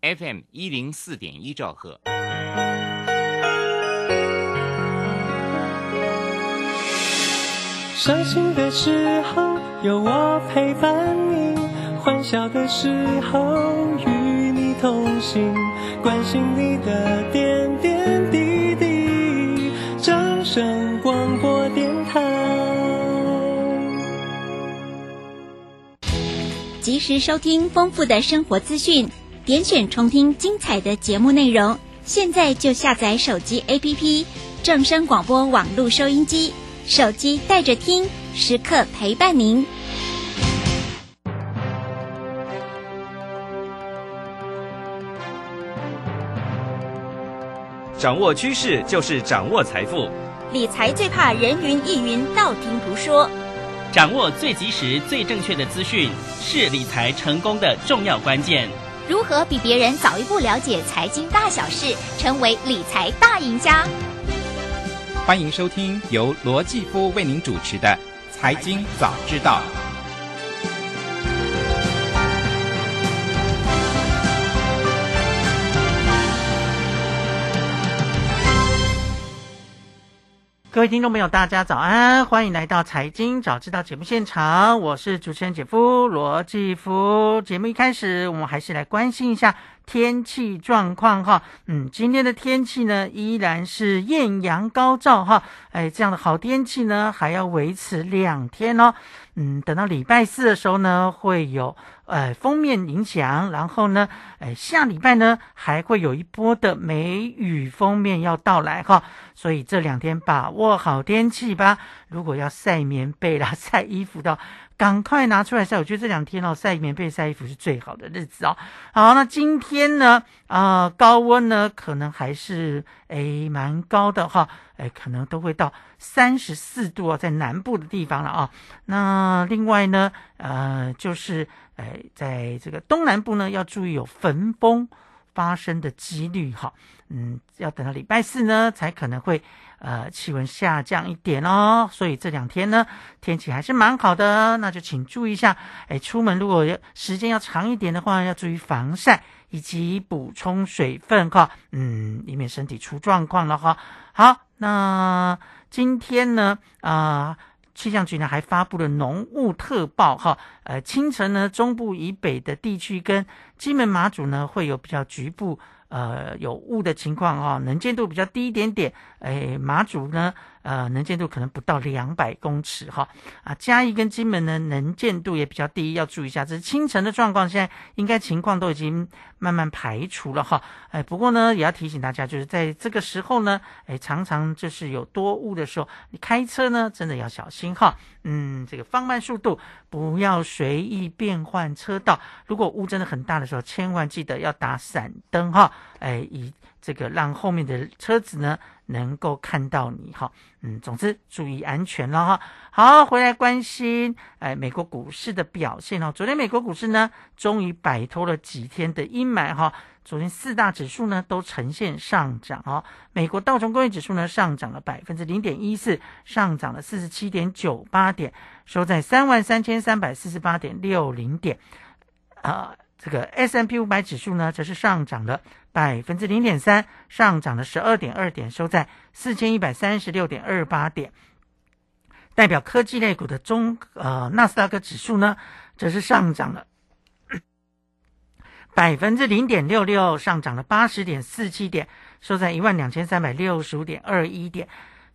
FM 一零四点一兆赫。伤心的时候有我陪伴你，欢笑的时候与你同行，关心你的点点滴滴。掌声广播电台，及时收听丰富的生活资讯，点选重听精彩的节目内容。现在就下载手机 APP 正声广播网络收音机。手机带着听，时刻陪伴您。掌握趋势就是掌握财富，理财最怕人云亦云、道听途说。掌握最及时、最正确的资讯，是理财成功的重要关键。如何比别人早一步了解财经大小事，成为理财大赢家？欢迎收听由罗继夫为您主持的《财经早知道》。各位听众朋友，大家早安，欢迎来到《财经早知道》节目现场，我是主持人姐夫罗继夫。节目一开始，我们还是来关心一下。天气状况哈，嗯，今天的天气呢依然是艳阳高照哈，哎，这样的好天气呢还要维持两天哦，嗯，等到礼拜四的时候呢会有呃封面影响，然后呢，哎，下礼拜呢还会有一波的梅雨封面要到来哈，所以这两天把握好天气吧，如果要晒棉被啦、晒衣服的。赶快拿出来晒！我觉得这两天哦，晒棉被、晒衣服是最好的日子哦。好，那今天呢，啊，高温呢可能还是诶蛮高的哈，诶，可能都会到三十四度哦，在南部的地方了啊。那另外呢，呃，就是诶，在这个东南部呢，要注意有焚风发生的几率哈。嗯，要等到礼拜四呢，才可能会。呃，气温下降一点哦，所以这两天呢，天气还是蛮好的，那就请注意一下。哎，出门如果要时间要长一点的话，要注意防晒以及补充水分哈，嗯，以免身体出状况了哈。好，那今天呢，啊，气象局呢还发布了浓雾特报哈，呃，清晨呢，中部以北的地区跟金门马祖呢会有比较局部。呃，有雾的情况哈，能见度比较低一点点。哎，马祖呢？呃，能见度可能不到两百公尺哈，啊，嘉义跟金门呢，能见度也比较低，要注意一下。这是清晨的状况，现在应该情况都已经慢慢排除了哈。哎，不过呢，也要提醒大家，就是在这个时候呢，哎，常常就是有多雾的时候，你开车呢，真的要小心哈。嗯，这个放慢速度，不要随意变换车道。如果雾真的很大的时候，千万记得要打闪灯哈。哎，以这个让后面的车子呢。能够看到你哈，嗯，总之注意安全了哈。好，回来关心哎，美国股市的表现哦。昨天美国股市呢，终于摆脱了几天的阴霾哈。昨天四大指数呢都呈现上涨哦。美国道琼工业指数呢上涨了百分之零点一四，上涨了四十七点九八点，收在三万三千三百四十八点六零点。啊，这个 S M P 五百指数呢则是上涨了。百分之零点三，上涨了十二点二点，收在四千一百三十六点二八点。代表科技类股的中呃纳斯达克指数呢，则是上涨了百分之零点六六，上涨了八十点四七点，收在一万两千三百六十五点二一点。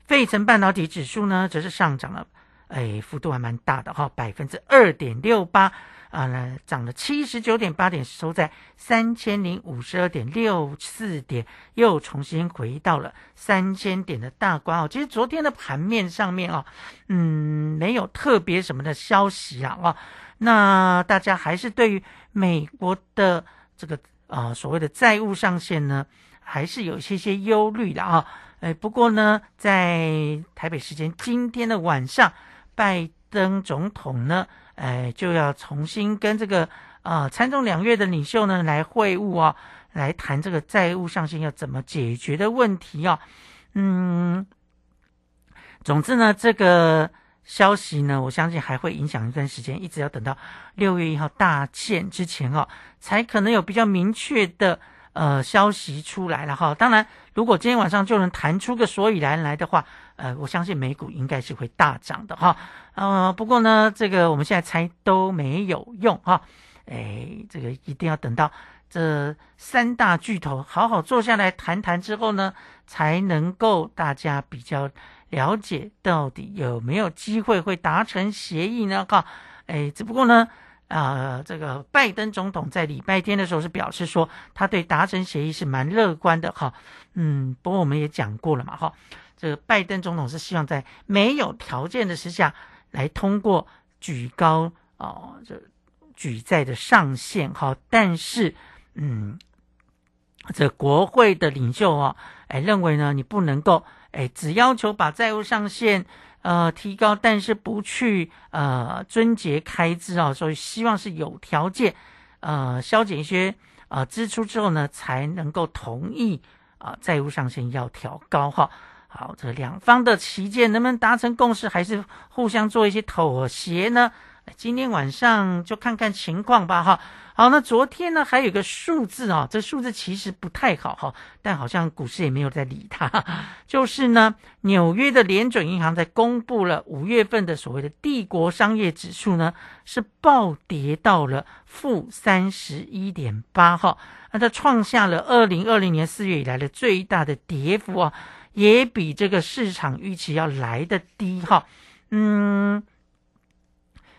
费城半导体指数呢，则是上涨了，哎，幅度还蛮大的哈，百分之二点六八。啊，那涨了七十九点八点，收在三千零五十二点六四点，又重新回到了三千点的大关哦。其实昨天的盘面上面哦，嗯，没有特别什么的消息啊，哦，那大家还是对于美国的这个啊所谓的债务上限呢，还是有一些些忧虑的啊。哎，不过呢，在台北时间今天的晚上，拜登总统呢。哎，就要重新跟这个啊参众两院的领袖呢来会晤啊，来谈这个债务上限要怎么解决的问题啊。嗯，总之呢，这个消息呢，我相信还会影响一段时间，一直要等到六月一号大限之前哦，才可能有比较明确的呃消息出来了哈。当然，如果今天晚上就能谈出个所以然来的话，呃，我相信美股应该是会大涨的哈。呃，不过呢，这个我们现在猜都没有用哈。哎，这个一定要等到这三大巨头好好坐下来谈谈之后呢，才能够大家比较了解到底有没有机会会达成协议呢？哈，哎，只不过呢，啊，这个拜登总统在礼拜天的时候是表示说，他对达成协议是蛮乐观的哈。嗯，不过我们也讲过了嘛，哈，这个拜登总统是希望在没有条件的时下来通过举高哦，这。举债的上限哈，但是，嗯，这国会的领袖啊，哎，认为呢，你不能够，哎，只要求把债务上限呃提高，但是不去呃遵节开支啊，所以希望是有条件呃消减一些呃支出之后呢，才能够同意啊债务上限要调高哈。好，这两方的旗舰能不能达成共识，还是互相做一些妥协呢？今天晚上就看看情况吧，哈。好，那昨天呢还有个数字啊，这数字其实不太好哈，但好像股市也没有在理它。就是呢，纽约的联准银行在公布了五月份的所谓的帝国商业指数呢，是暴跌到了负三十一点八哈，那它创下了二零二零年四月以来的最大的跌幅啊，也比这个市场预期要来的低哈，嗯。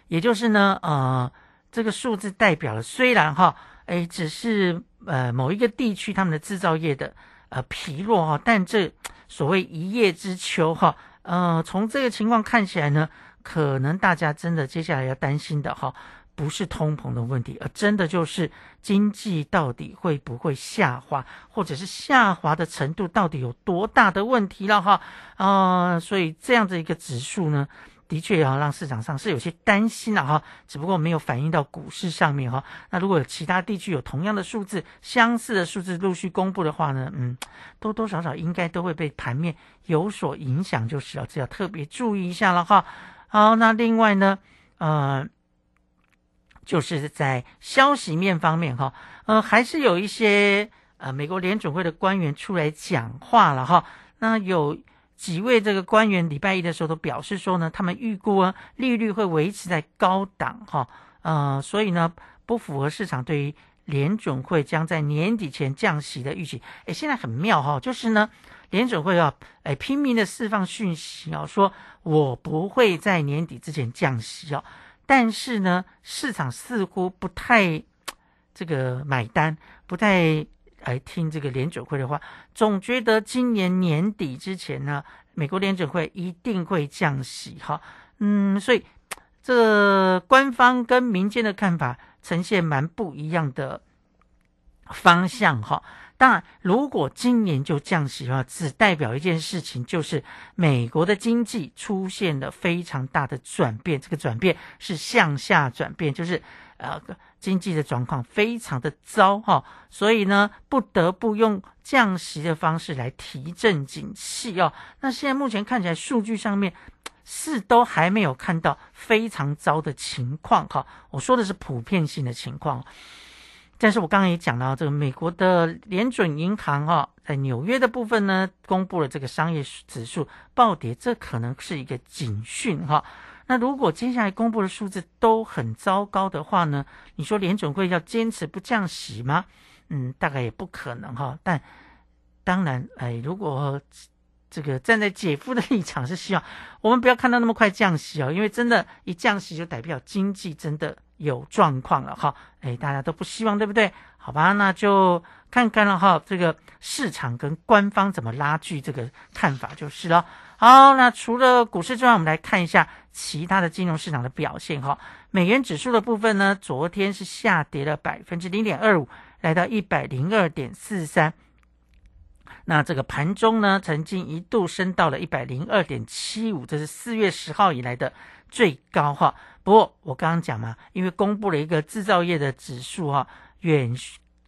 也就是呢，呃，这个数字代表了，虽然哈，哎，只是呃某一个地区他们的制造业的呃疲弱哈，但这所谓一叶知秋哈，呃，从这个情况看起来呢，可能大家真的接下来要担心的哈，不是通膨的问题，而真的就是经济到底会不会下滑，或者是下滑的程度到底有多大的问题了哈，啊，所以这样的一个指数呢。的确要让市场上是有些担心了哈，只不过没有反映到股市上面哈。那如果有其他地区有同样的数字、相似的数字陆续公布的话呢，嗯，多多少少应该都会被盘面有所影响，就是要这要特别注意一下了哈。好，那另外呢，呃，就是在消息面方面哈，呃，还是有一些呃美国联准会的官员出来讲话了哈。那有。几位这个官员礼拜一的时候都表示说呢，他们预估啊利率会维持在高档哈，呃，所以呢不符合市场对于联准会将在年底前降息的预期。哎，现在很妙哈，就是呢联准会要哎拼命的释放讯息啊，说我不会在年底之前降息哦，但是呢市场似乎不太这个买单，不太。来听这个联准会的话，总觉得今年年底之前呢，美国联准会一定会降息哈。嗯，所以这官方跟民间的看法呈现蛮不一样的方向哈。当然，如果今年就降息的话，只代表一件事情，就是美国的经济出现了非常大的转变，这个转变是向下转变，就是呃。经济的状况非常的糟哈，所以呢，不得不用降息的方式来提振景气哦。那现在目前看起来数据上面是都还没有看到非常糟的情况哈。我说的是普遍性的情况，但是我刚刚也讲到，这个美国的联准银行哈，在纽约的部分呢，公布了这个商业指数暴跌，这可能是一个警讯哈。那如果接下来公布的数字都很糟糕的话呢？你说联准会要坚持不降息吗？嗯，大概也不可能哈。但当然，哎，如果这个站在姐夫的立场是希望我们不要看到那么快降息哦，因为真的，一降息就代表经济真的有状况了哈。哎，大家都不希望，对不对？好吧，那就看看了哈，这个市场跟官方怎么拉锯这个看法就是了。好，那除了股市之外，我们来看一下其他的金融市场的表现哈。美元指数的部分呢，昨天是下跌了百分之零点二五，来到一百零二点四三。那这个盘中呢，曾经一度升到了一百零二点七五，这是四月十号以来的最高哈。不过我刚刚讲嘛，因为公布了一个制造业的指数哈，远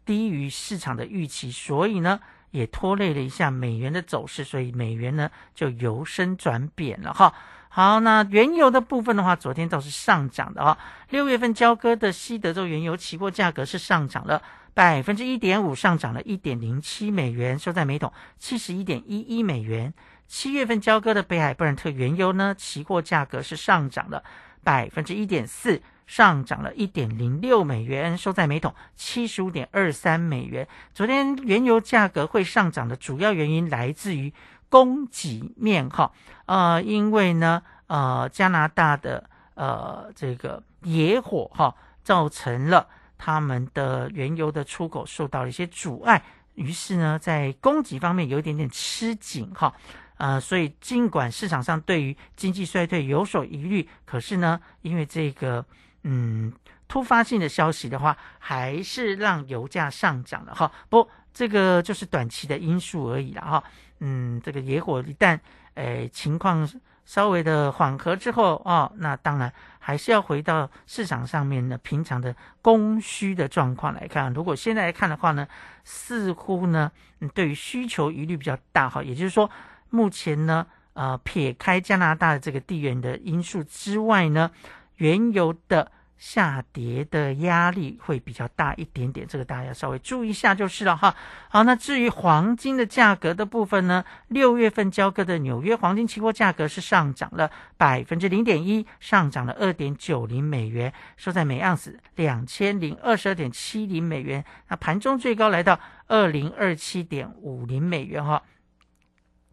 低于市场的预期，所以呢。也拖累了一下美元的走势，所以美元呢就由升转贬了哈。好，那原油的部分的话，昨天倒是上涨的啊。六月份交割的西德州原油期货价格是上涨了百分之一点五，上涨了一点零七美元，收在每桶七十一点一一美元。七月份交割的北海布伦特原油呢，期货价格是上涨了百分之一点四，上涨了一点零六美元，收在每桶七十五点二三美元。昨天原油价格会上涨的主要原因来自于供给面哈，呃，因为呢，呃，加拿大的呃这个野火哈，造成了他们的原油的出口受到了一些阻碍，于是呢，在供给方面有一点点吃紧哈。呃，所以尽管市场上对于经济衰退有所疑虑，可是呢，因为这个嗯突发性的消息的话，还是让油价上涨了哈。不，这个就是短期的因素而已了哈。嗯，这个野火一旦诶情况稍微的缓和之后哦，那当然还是要回到市场上面的平常的供需的状况来看。如果现在来看的话呢，似乎呢，对于需求疑虑比较大哈，也就是说。目前呢，呃，撇开加拿大的这个地缘的因素之外呢，原油的下跌的压力会比较大一点点，这个大家稍微注意一下就是了哈。好，那至于黄金的价格的部分呢，六月份交割的纽约黄金期货价格是上涨了百分之零点一，上涨了二点九零美元，收在每盎司两千零二十二点七零美元。那盘中最高来到二零二七点五零美元哈。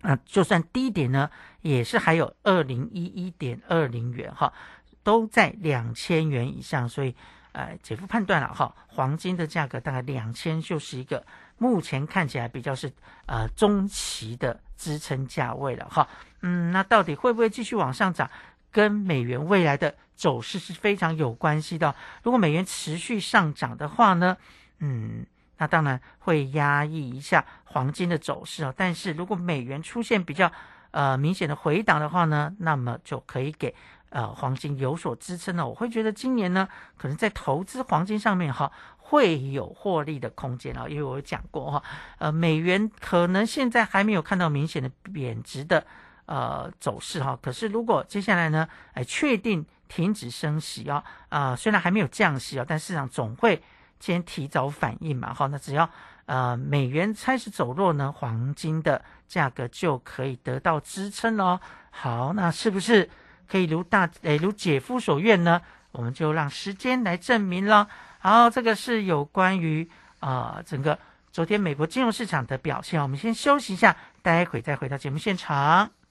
那就算低点呢，也是还有二零一一点二零元哈，都在两千元以上，所以，呃，姐夫判断了哈，黄金的价格大概两千就是一个目前看起来比较是呃中期的支撑价位了哈。嗯，那到底会不会继续往上涨，跟美元未来的走势是非常有关系的。如果美元持续上涨的话呢，嗯。那当然会压抑一下黄金的走势哦，但是如果美元出现比较呃明显的回档的话呢，那么就可以给呃黄金有所支撑了。我会觉得今年呢，可能在投资黄金上面哈会有获利的空间啊，因为我有讲过哈，呃美元可能现在还没有看到明显的贬值的呃走势哈，可是如果接下来呢，哎确定停止升息啊啊，虽然还没有降息啊，但市场总会。先提早反应嘛，好，那只要呃美元开始走弱呢，黄金的价格就可以得到支撑哦。好，那是不是可以如大诶如姐夫所愿呢？我们就让时间来证明了。好，这个是有关于啊整个昨天美国金融市场的表现。我们先休息一下，待会再回到节目现场。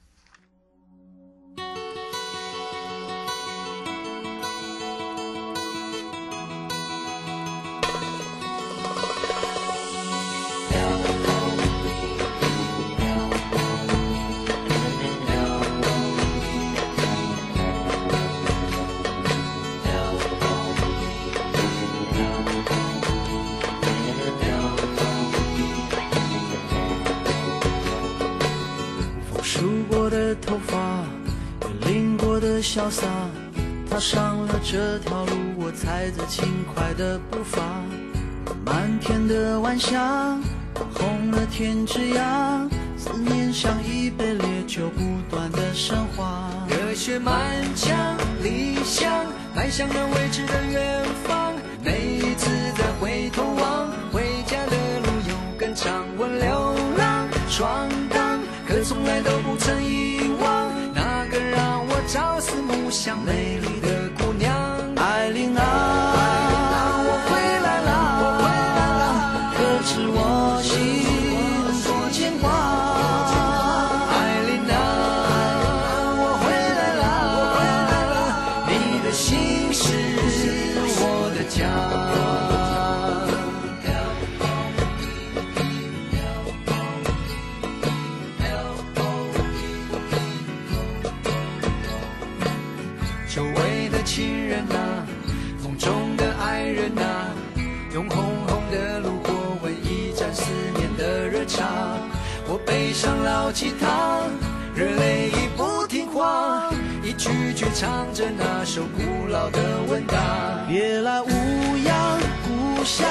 这条路，我踩着轻快的步伐。漫天的晚霞，红了天之涯，思念像一杯烈酒，不断的升华。热血满腔，理想迈向了未知的远方。每一次再回头望，回家的路有更长。我流浪闯荡，可从来都不曾遗忘那个让我。朝思暮想，美唱着那首古老的问答。别来无恙故乡，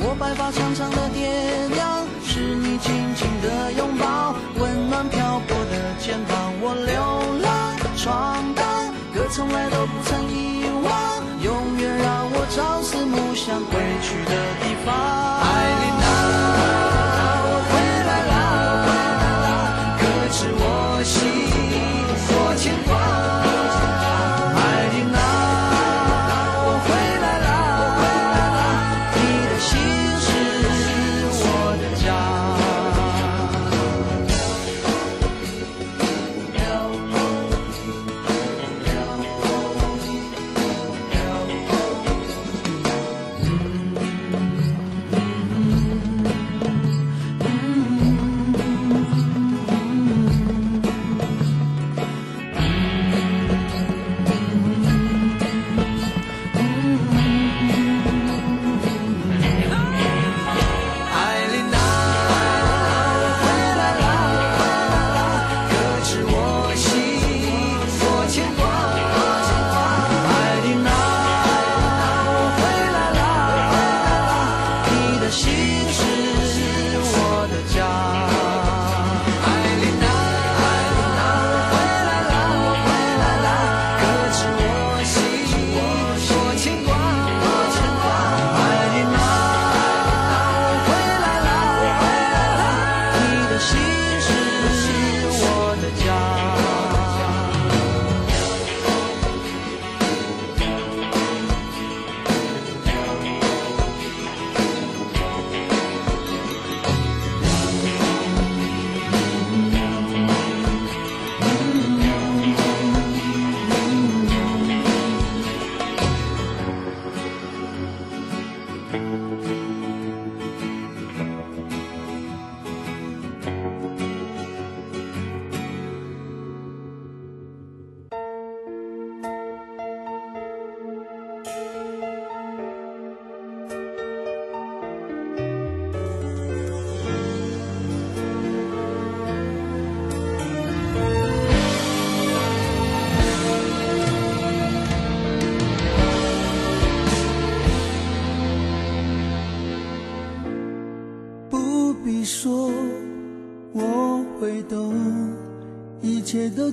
我白发苍苍的爹娘，是你紧紧的拥抱，温暖漂泊的肩膀。我流浪闯荡，歌从来都不曾遗忘，永远让我朝思暮想，归去的地方。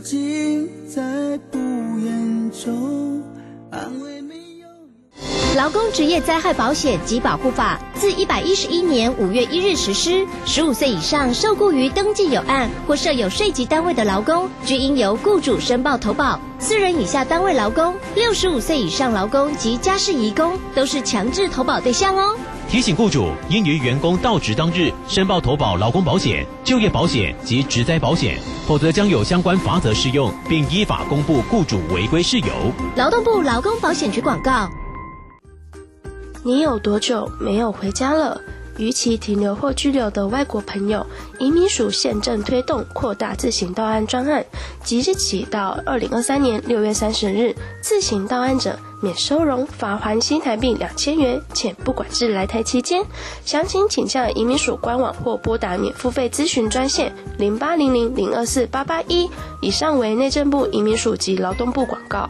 尽在不言中，安慰没有。劳工职业灾害保险及保护法自一百一十一年五月一日实施，十五岁以上受雇于登记有案或设有税籍单位的劳工，均应由雇主申报投保。四人以下单位劳工、六十五岁以上劳工及家事移工都是强制投保对象哦。提醒雇主应于员工到职当日申报投保劳工保险、就业保险及职灾保险，否则将有相关罚则适用，并依法公布雇主违规事由。劳动部劳工保险局广告。你有多久没有回家了？逾期停留或居留的外国朋友，移民署现正推动扩大自行到案专案，即日起到二零二三年六月三十日，自行到案者免收容、罚还新台币两千元，且不管制来台期间。详情请向移民署官网或拨打免付费咨询专线零八零零零二四八八一。以上为内政部移民署及劳动部广告。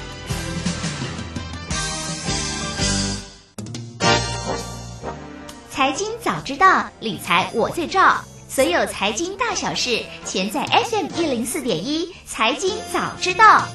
财经早知道，理财我最照。所有财经大小事，全在 FM 一零四点一。财经早知道，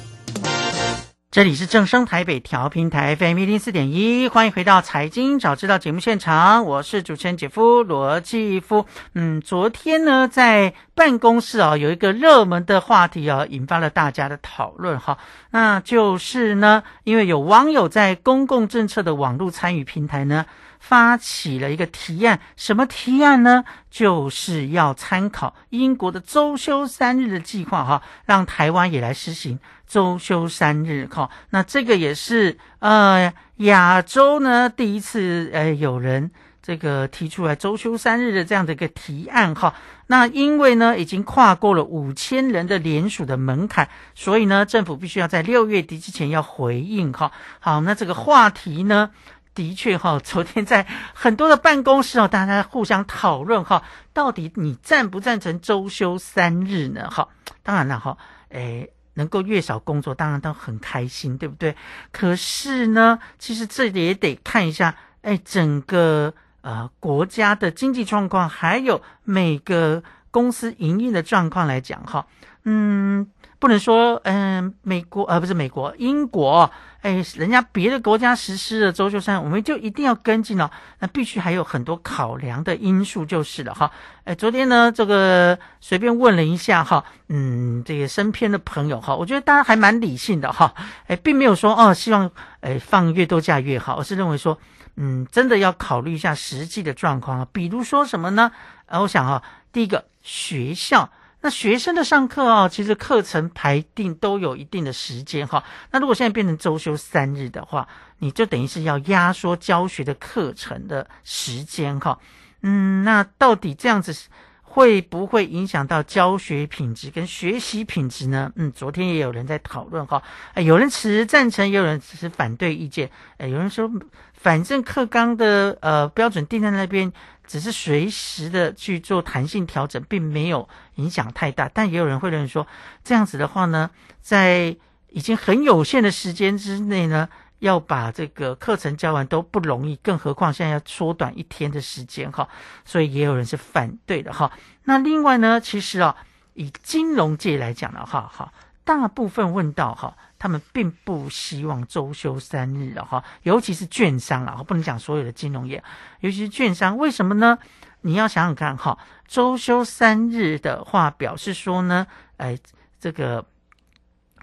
这里是正声台北调频台 FM 一零四点一，欢迎回到财经早知道节目现场，我是主持人姐夫罗继夫。嗯，昨天呢，在办公室啊，有一个热门的话题啊，引发了大家的讨论哈，那就是呢，因为有网友在公共政策的网络参与平台呢。发起了一个提案，什么提案呢？就是要参考英国的周休三日的计划，哈，让台湾也来实行周休三日，哈。那这个也是呃亚洲呢第一次，呃有人这个提出来周休三日的这样的一个提案，哈。那因为呢已经跨过了五千人的联署的门槛，所以呢政府必须要在六月底之前要回应，哈。好，那这个话题呢？的确哈，昨天在很多的办公室哦，大家互相讨论哈，到底你赞不赞成周休三日呢？哈，当然了哈，诶，能够越少工作，当然都很开心，对不对？可是呢，其实这也得看一下，哎，整个呃国家的经济状况，还有每个公司营运的状况来讲哈，嗯。不能说，嗯，美国呃不是美国，英国，哎，人家别的国家实施的周休三，我们就一定要跟进了。那必须还有很多考量的因素就是了哈。哎，昨天呢，这个随便问了一下哈，嗯，这个身边的朋友哈，我觉得大家还蛮理性的哈。哎，并没有说哦，希望哎放越多假越好，而是认为说，嗯，真的要考虑一下实际的状况啊。比如说什么呢？呃，我想哈，第一个学校。那学生的上课啊，其实课程排定都有一定的时间哈。那如果现在变成周休三日的话，你就等于是要压缩教学的课程的时间哈。嗯，那到底这样子会不会影响到教学品质跟学习品质呢？嗯，昨天也有人在讨论哈。有人持赞成，也有人持反对意见。哎，有人说反正课纲的呃标准定在那边，只是随时的去做弹性调整，并没有影响太大。但也有人会认为说，这样子的话呢，在已经很有限的时间之内呢，要把这个课程教完都不容易，更何况现在要缩短一天的时间哈，所以也有人是反对的哈。那另外呢，其实啊，以金融界来讲的话，哈，大部分问到哈。他们并不希望周休三日的哈，尤其是券商啊，不能讲所有的金融业，尤其是券商，为什么呢？你要想想看哈，周休三日的话，表示说呢，哎，这个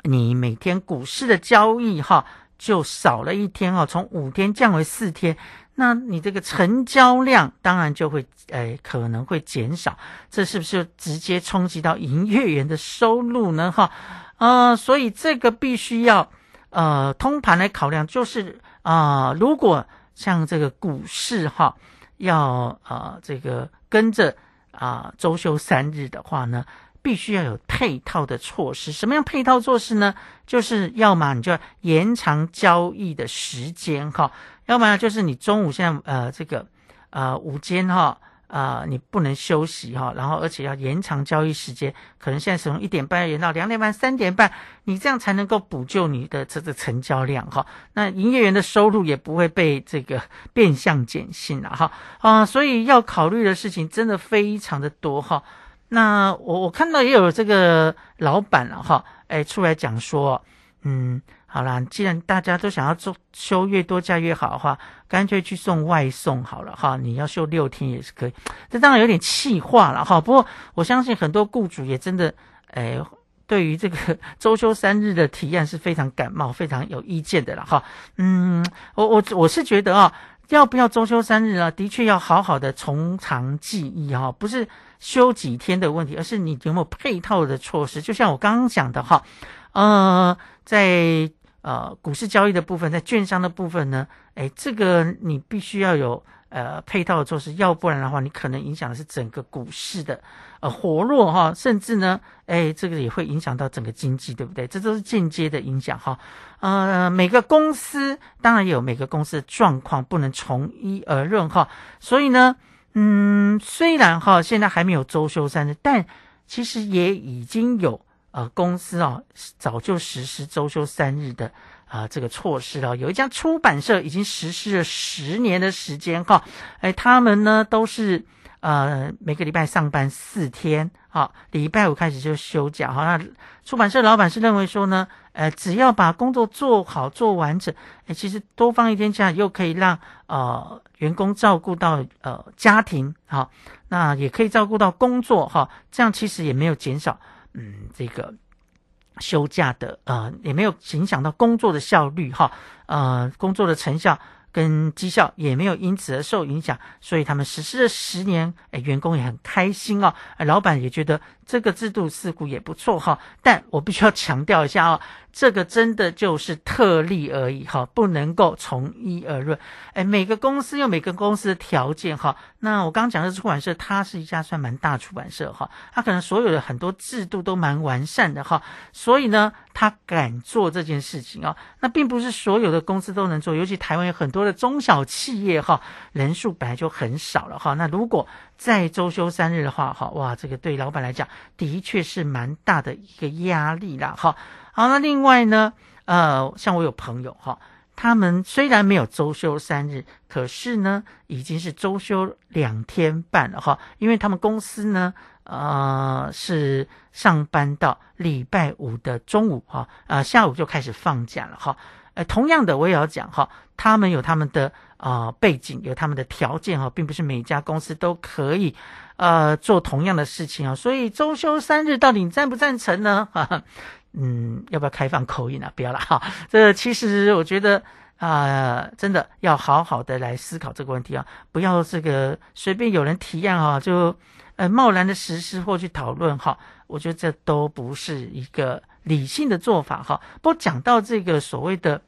你每天股市的交易哈，就少了一天哦，从五天降为四天，那你这个成交量当然就会哎可能会减少，这是不是直接冲击到营业员的收入呢？哈？呃，所以这个必须要呃通盘来考量，就是啊，如果像这个股市哈，要呃这个跟着啊周休三日的话呢，必须要有配套的措施。什么样配套措施呢？就是要么你就延长交易的时间哈，要么就是你中午现在呃这个呃午间哈。啊，你不能休息哈，然后而且要延长交易时间，可能现在从一点半延到两点半、三点半，你这样才能够补救你的这个成交量哈。那营业员的收入也不会被这个 变相减薪了哈啊，所以要考虑的事情真的非常的多哈。那我我看到也有这个老板了哈，哎出来讲说，嗯。好啦，既然大家都想要做休越多假越好的话，干脆去送外送好了哈。你要休六天也是可以，这当然有点气化了哈。不过我相信很多雇主也真的，哎，对于这个 周休三日的提案是非常感冒、非常有意见的了哈。嗯，我我我是觉得啊，要不要周休三日啊？的确要好好的从长计议哈，不是休几天的问题，而是你有没有配套的措施。就像我刚刚讲的哈，呃，在呃，股市交易的部分，在券商的部分呢，哎，这个你必须要有呃配套的措施，要不然的话，你可能影响的是整个股市的呃活络哈，甚至呢，哎，这个也会影响到整个经济，对不对？这都是间接的影响哈。呃，每个公司当然有每个公司的状况，不能从一而论哈。所以呢，嗯，虽然哈现在还没有周休三日，但其实也已经有。呃，公司啊，早就实施周休三日的啊这个措施了。有一家出版社已经实施了十年的时间哈，哎，他们呢都是呃每个礼拜上班四天，好，礼拜五开始就休假。好，那出版社老板是认为说呢，呃，只要把工作做好做完整，哎，其实多放一天假又可以让呃员工照顾到呃家庭，好，那也可以照顾到工作哈，这样其实也没有减少。嗯，这个休假的呃，也没有影响到工作的效率哈，呃，工作的成效跟绩效也没有因此而受影响，所以他们实施了十年，哎，员工也很开心哦，老板也觉得这个制度似乎也不错哈，但我必须要强调一下哦。这个真的就是特例而已哈，不能够从一而论。哎，每个公司有每个公司的条件哈。那我刚刚讲的出版社，它是一家算蛮大出版社哈，它可能所有的很多制度都蛮完善的哈，所以呢，他敢做这件事情啊。那并不是所有的公司都能做，尤其台湾有很多的中小企业哈，人数本来就很少了哈。那如果再周休三日的话哈，哇，这个对老板来讲的确是蛮大的一个压力啦哈。好，那另外呢，呃，像我有朋友哈，他们虽然没有周休三日，可是呢，已经是周休两天半了哈，因为他们公司呢，呃，是上班到礼拜五的中午哈，呃，下午就开始放假了哈。呃，同样的，我也要讲哈，他们有他们的啊背景，有他们的条件哈，并不是每家公司都可以呃做同样的事情啊，所以周休三日到底赞不赞成呢？哈。嗯，要不要开放口音啊？不要了哈。这其实我觉得啊，真的要好好的来思考这个问题啊，不要这个随便有人提案哈，就呃贸然的实施或去讨论哈。我觉得这都不是一个理性的做法哈。不过讲到这个所谓的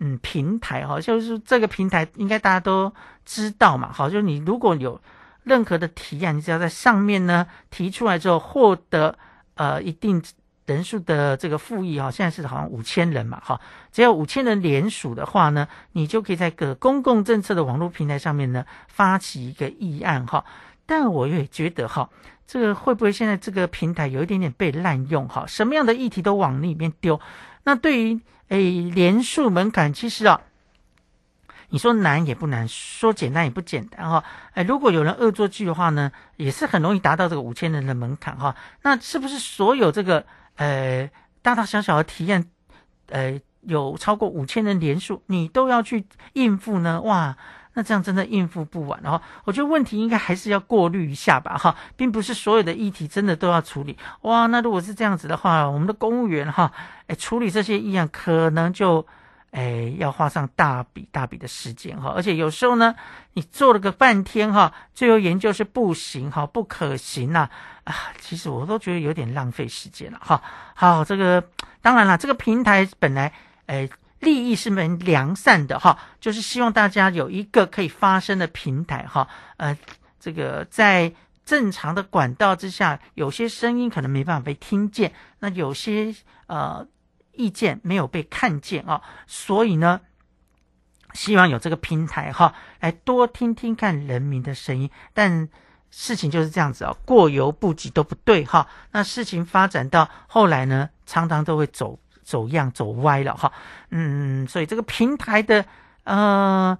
嗯平台哈，就是这个平台应该大家都知道嘛。好，就是你如果有任何的提案，你只要在上面呢提出来之后，获得呃一定。人数的这个复议哈，现在是好像五千人嘛哈，只要五千人联署的话呢，你就可以在个公共政策的网络平台上面呢发起一个议案哈。但我也觉得哈，这个会不会现在这个平台有一点点被滥用哈？什么样的议题都往里面丢，那对于诶连署门槛，其实啊。你说难也不难，说简单也不简单哈。哎，如果有人恶作剧的话呢，也是很容易达到这个五千人的门槛哈。那是不是所有这个呃大大小小的体验，呃有超过五千人连数，你都要去应付呢？哇，那这样真的应付不完。然后我觉得问题应该还是要过滤一下吧哈，并不是所有的议题真的都要处理。哇，那如果是这样子的话，我们的公务员哈，哎处理这些议案可能就。哎，要花上大笔大笔的时间哈，而且有时候呢，你做了个半天哈，最后研究是不行哈，不可行呐啊！其实我都觉得有点浪费时间了哈。好，这个当然了，这个平台本来哎利益是蛮良善的哈，就是希望大家有一个可以发声的平台哈。呃，这个在正常的管道之下，有些声音可能没办法被听见，那有些呃。意见没有被看见啊，所以呢，希望有这个平台哈，来多听听看人民的声音。但事情就是这样子啊，过犹不及都不对哈。那事情发展到后来呢，常常都会走走样、走歪了哈。嗯，所以这个平台的呃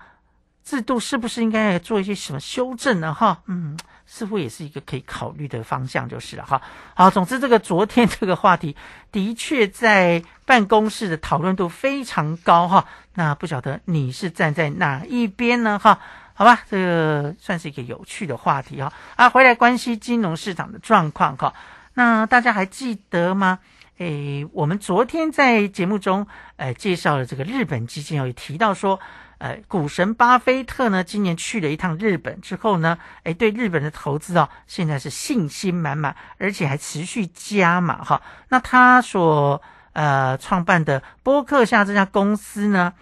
制度是不是应该做一些什么修正呢？哈，嗯。似乎也是一个可以考虑的方向，就是了哈。好，总之这个昨天这个话题的确在办公室的讨论度非常高哈。那不晓得你是站在哪一边呢？哈，好吧，这个算是一个有趣的话题哈。啊，回来关心金融市场的状况哈。那大家还记得吗？诶，我们昨天在节目中呃介绍了这个日本基金，有提到说。呃，股神巴菲特呢，今年去了一趟日本之后呢，哎，对日本的投资啊，现在是信心满满，而且还持续加码哈。那他所呃创办的波克夏这家公司呢，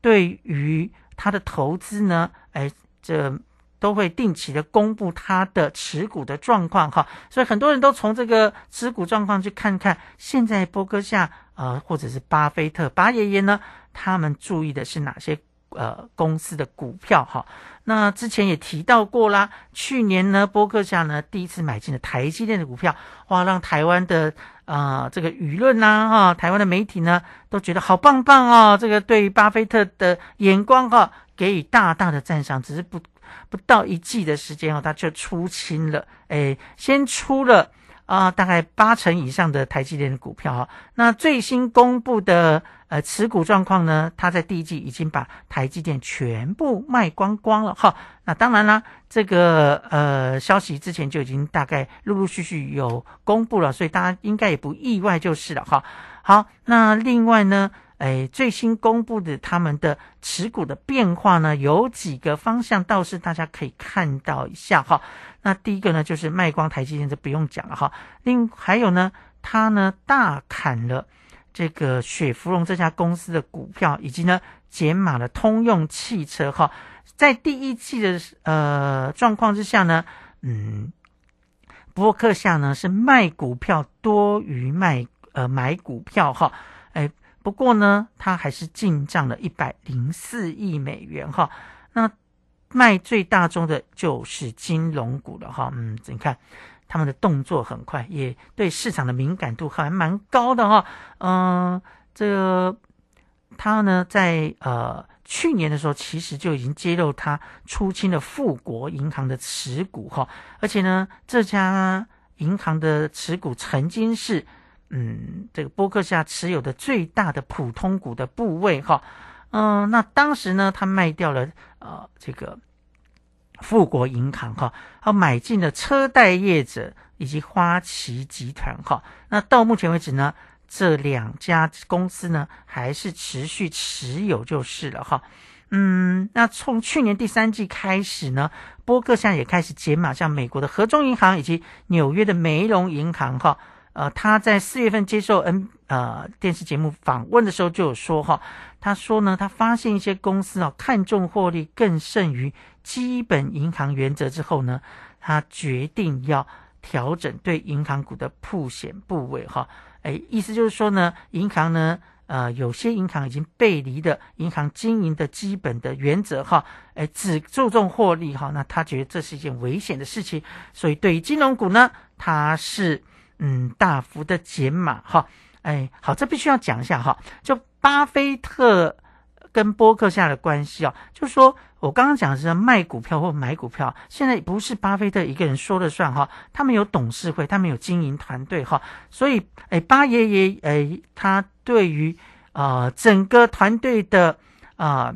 对于他的投资呢，哎，这都会定期的公布他的持股的状况哈。所以很多人都从这个持股状况去看看，现在波克夏呃，或者是巴菲特巴爷爷呢，他们注意的是哪些？呃，公司的股票哈，那之前也提到过啦。去年呢，波克夏呢第一次买进了台积电的股票，哇，让台湾的啊这个舆论呐哈，台湾的媒体呢都觉得好棒棒哦。这个对于巴菲特的眼光哈，给予大大的赞赏。只是不不到一季的时间哦，他就出清了，哎，先出了啊，大概八成以上的台积电的股票哈。那最新公布的。呃，持股状况呢？他在第一季已经把台积电全部卖光光了哈。那当然啦，这个呃消息之前就已经大概陆陆续续有公布了，所以大家应该也不意外就是了哈。好，那另外呢，哎，最新公布的他们的持股的变化呢，有几个方向倒是大家可以看到一下哈。那第一个呢，就是卖光台积电，这不用讲了哈。另还有呢，他呢大砍了。这个雪芙蓉这家公司的股票，以及呢减码了通用汽车哈，在第一季的呃状况之下呢，嗯，博客下呢是卖股票多于卖呃买股票哈，哎，不过呢，它还是进账了一百零四亿美元哈，那卖最大宗的就是金融股了哈，嗯，你看。他们的动作很快，也对市场的敏感度还蛮高的哈。嗯，这个他呢，在呃去年的时候，其实就已经揭露他出清了富国银行的持股哈，而且呢，这家银行的持股曾经是嗯这个波克夏持有的最大的普通股的部位哈。嗯，那当时呢，他卖掉了呃这个。富国银行哈，他买进了车贷业者以及花旗集团哈。那到目前为止呢，这两家公司呢还是持续持有就是了哈。嗯，那从去年第三季开始呢，波克夏也开始减码，像美国的合中银行以及纽约的梅隆银行哈。呃，他在四月份接受 N 呃电视节目访问的时候就有说哈，他说呢，他发现一些公司啊看重获利更胜于。基本银行原则之后呢，他决定要调整对银行股的铺险部位哈。哎，意思就是说呢，银行呢，呃，有些银行已经背离的银行经营的基本的原则哈，哎，只注重获利哈，那他觉得这是一件危险的事情，所以对于金融股呢，它是嗯大幅的减码哈。哎，好，这必须要讲一下哈，就巴菲特。跟波克下的关系啊，就是说我刚刚讲的是卖股票或买股票，现在不是巴菲特一个人说了算哈，他们有董事会，他们有经营团队哈，所以哎，巴爷爷哎，他对于啊整个团队的啊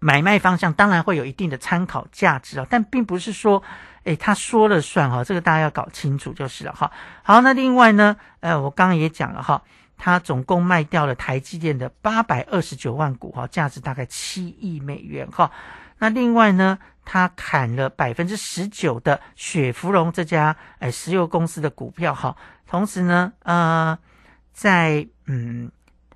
买卖方向，当然会有一定的参考价值啊，但并不是说哎他说了算哈，这个大家要搞清楚就是了哈。好，那另外呢，呃，我刚刚也讲了哈。他总共卖掉了台积电的八百二十九万股，哈，价值大概七亿美元，哈。那另外呢，他砍了百分之十九的雪芙蓉这家哎石油公司的股票，哈。同时呢，呃，在嗯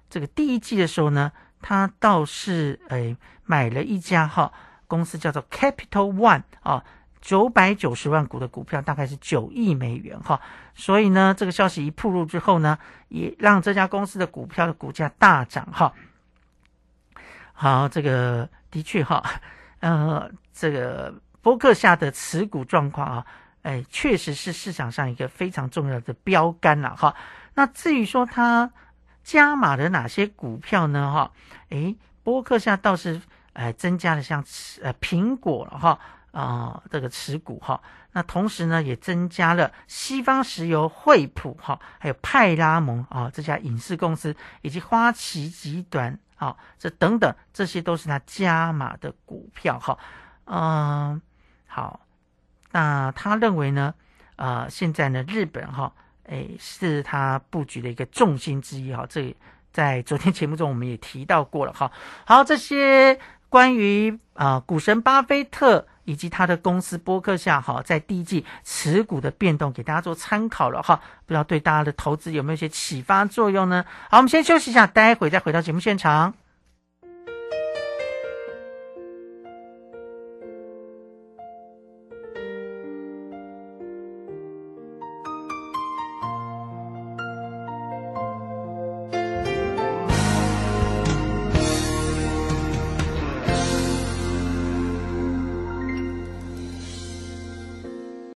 这个第一季的时候呢，他倒是哎买了一家哈公司叫做 Capital One 啊。九百九十万股的股票大概是九亿美元哈，所以呢，这个消息一曝露之后呢，也让这家公司的股票的股价大涨哈。好，这个的确哈，呃，这个波克夏的持股状况啊，哎，确实是市场上一个非常重要的标杆了哈。那至于说它加码的哪些股票呢？哈，哎，波克夏倒是哎增加了像呃苹果了哈。啊，这个持股哈，那同时呢，也增加了西方石油、惠普哈，还有派拉蒙啊这家影视公司，以及花旗集团啊，这等等，这些都是他加码的股票哈。嗯，好，那他认为呢，啊，现在呢，日本哈，哎，是他布局的一个重心之一哈。这在昨天节目中我们也提到过了哈。好，这些关于啊股神巴菲特。以及他的公司播客下哈，在第一季持股的变动，给大家做参考了哈，不知道对大家的投资有没有一些启发作用呢？好，我们先休息一下，待会再回到节目现场。